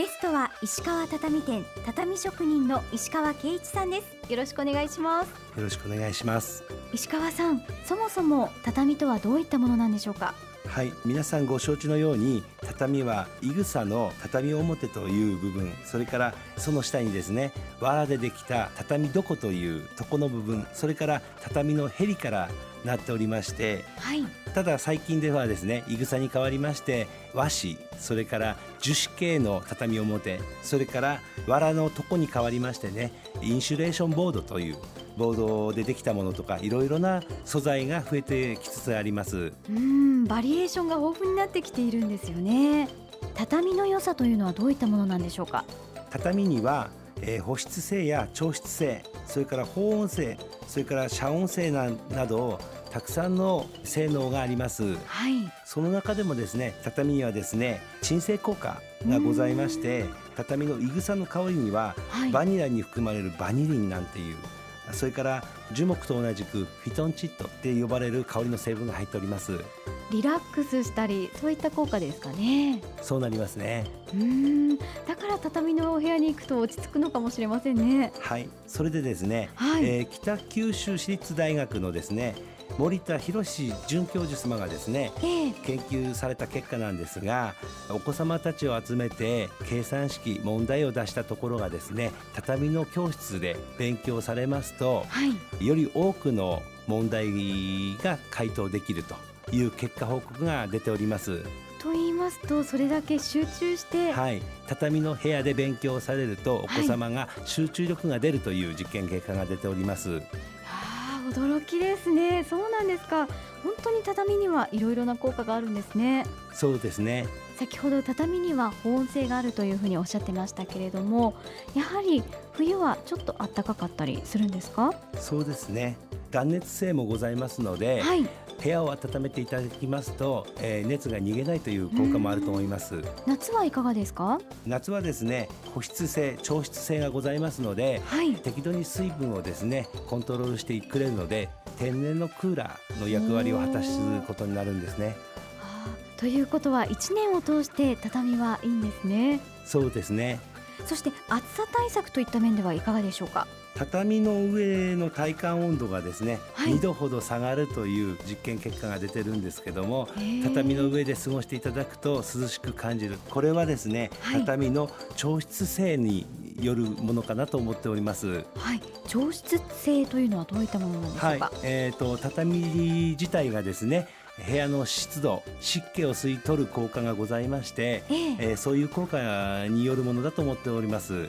ゲストは石川畳店畳職人の石川圭一さんです。よろしくお願いします。よろしくお願いします。石川さんそもそも畳とはどういったものなんでしょうか？はい皆さんご承知のように畳はいぐさの畳表という部分それからその下にですね藁でできた畳床という床の部分それから畳のへりからなっておりまして、はい、ただ最近ではですねいぐさに変わりまして和紙それから樹脂系の畳表それから藁の床に変わりましてねインシュレーションボードというボードでできたものとかいろいろな素材が増えてきつつあります。うんバリエーションが豊富になってきているんですよね。畳の良さというのはどういったものなんでしょうか？畳にはえー、保湿性や調湿性それから保温性それから遮音性ななどたくさんの性能があります、はい、その中でもですね畳にはですね鎮静効果がございまして畳のいぐさの香りには、はい、バニラに含まれるバニリンなんていうそれから樹木と同じくフィトンチッドって呼ばれる香りの成分が入っておりますリラックスしたりそういった効果ですかね。そうなりますね。うん。だから畳のお部屋に行くと落ち着くのかもしれませんね。はい。それでですね、はい、えー、北九州市立大学のですね森田博准教授様がですね、えー、研究された結果なんですがお子様たちを集めて計算式問題を出したところがですね畳の教室で勉強されますと、はい、より多くの問題が回答できるという結果報告が出ております。と言いますとそれだけ集中して、はい、畳の部屋で勉強されるとお子様が集中力が出るという実験結果が出ております。はい驚きですね。そうなんですか。本当に畳にはいろいろな効果があるんですね。そうですね。先ほど畳には保温性があるというふうにおっしゃってましたけれどもやはり冬はちょっと暖かかったりするんですか？そうですね断熱性もございますので、はい、部屋を温めていただきますと、えー、熱が逃げないという効果もあると思います。夏はいかがですか？夏はですね保湿性調湿性がございますので、はい、適度に水分をですねコントロールしてくれるので天然のクーラーの役割を果たすことになるんですね。ということは1年を通して畳はいいんですね。そうですね。そして暑さ対策といった面ではいかがでしょうか？畳の上の体感温度がですね、はい、2度ほど下がるという実験結果が出てるんですけども畳の上で過ごしていただくと涼しく感じる。これはですね、はい、畳の調湿性によるものかなと思っております。はい、調湿性というのはどういったものなんでしょうか？はい、えっ、ー、と畳自体がですね、部屋の湿度湿気を吸い取る効果がございまして、えー、えー、そういう効果によるものだと思っております。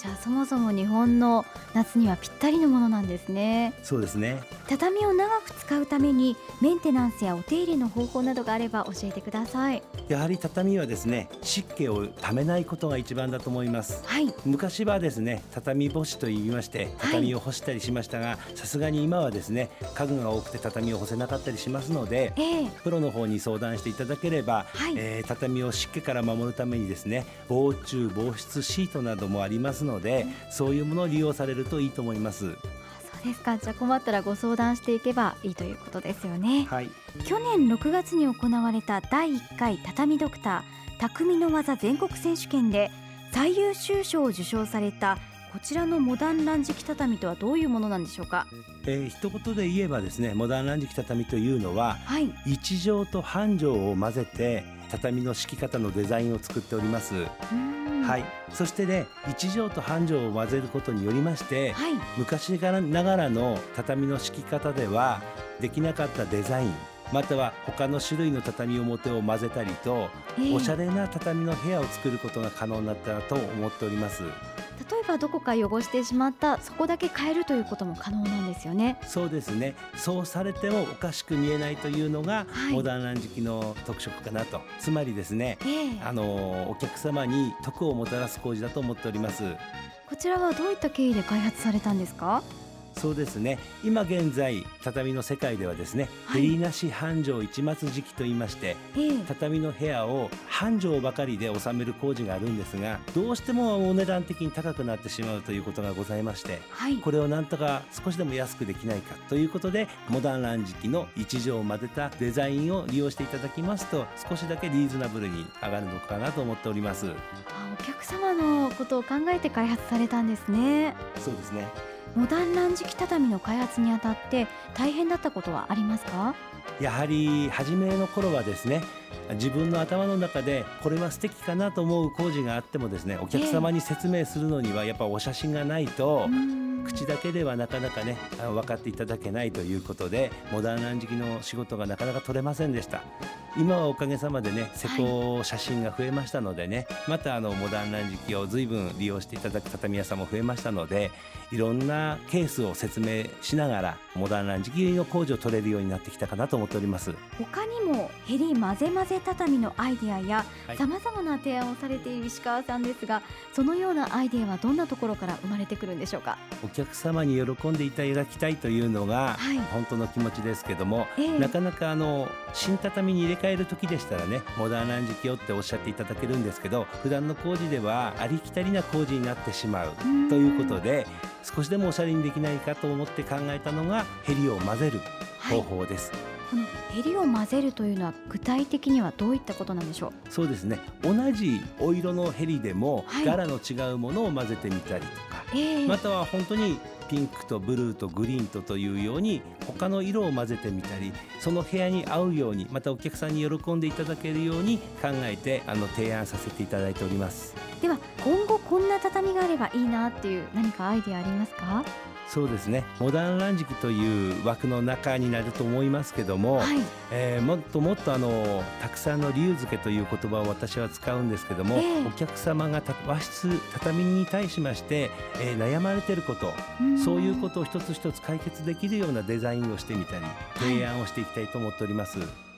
じゃあそもそも日本の夏にはぴったりのものなんですね。そうですね。畳を長く使うためにメンテナンスやお手入れの方法などがあれば教えてください。やはり畳はですね湿気をためないことが一番だと思います、はい、昔はですね畳干しと言いまして畳を干したりしましたがさすがに今はですね家具が多くて畳を干せなかったりしますので、えー、プロの方に相談していただければ、はい、えー、畳を湿気から守るためにですね防虫防湿シートなどもありますのでそういうものを利用されるといいと思います。そうですか。じゃあ困ったらご相談していけばいいということですよね、はい、去年6月に行われた第1回畳ドクター匠の技全国選手権で最優秀賞を受賞されたこちらのモダン乱敷畳とはどういうものなんでしょうか、えー、一言で言えばですねモダン乱敷畳というのは、はい、1畳と半畳を混ぜて畳の敷き方のデザインを作っております。はい、そしてね一畳と半畳を混ぜることによりまして、はい、昔ながらの畳の敷き方ではできなかったデザインまたは他の種類の畳表を混ぜたりと、えー、おしゃれな畳の部屋を作ることが可能になったと思っております。例えばどこか汚してしまったそこだけ変えるということも可能なんですよね。そうですね。そうされてもおかしく見えないというのが、はい、モダンランジ機の特色かなと。つまりですね、えー、あのお客様に得をもたらす工事だと思っております。こちらはどういった経緯で開発されたんですか？そうですね。今現在畳の世界ではですね、はい、なし繁盛一末時期と言いまして、えー、畳の部屋を繁盛ばかりで収める工事があるんですがどうしてもお値段的に高くなってしまうということがございまして、はい、これをなんとか少しでも安くできないかということでモダンランジ機の一畳を混ぜたデザインを利用していただきますと少しだけリーズナブルに上がるのかなと思っております。お客様のことを考えて開発されたんですね。そうですねモダンランジキ畳の開発にあたって大変だったことはありますか？やはり初めの頃はですね自分の頭の中でこれは素敵かなと思う工事があってもですねお客様に説明するのにはやっぱお写真がないと、口だけではなかなかね分かっていただけないということでモダンランジキの仕事がなかなか取れませんでした。今はおかげさまでね施工写真が増えましたのでね、はい、またあのモダンランジ機を随分利用していただく畳屋さんも増えましたのでいろんなケースを説明しながらモダンランジ機の工事を取れるようになってきたかなと思っております。他にもヘリ混ぜ混ぜ畳のアイデアやさまざまな提案をされている石川さんですがそのようなアイデアはどんなところから生まれてくるんでしょうか？お客様に喜んでいただきたいというのが本当の気持ちですけども、はい、なかなかあの新畳に入れ替える時でしたらねモダンランジ機をっておっしゃっていただけるんですけど普段の工事ではありきたりな工事になってしまうということで少しでもおしゃれにできないかと思って考えたのがヘリを混ぜる方法です。はいこのヘリを混ぜるというのは具体的にはどういったことなんでしょう？そうですね。同じお色のヘリでも柄の違うものを混ぜてみたりとか、はい、または本当にピンクとブルーとグリーンとというように他の色を混ぜてみたりその部屋に合うようにまたお客さんに喜んでいただけるように考えてあの提案させていただいております。では今後こんな畳があればいいなっていう何かアイデアありますか？そうですね。モダンランジクという枠の中になると思いますけども、はい、えー、もっともっとあのたくさんの理由付けという言葉を私は使うんですけども、えー、お客様が和室畳に対しまして、えー、悩まれていることそういうことを一つ一つ解決できるようなデザインをしてみたり提案をしていきたいと思っております。はい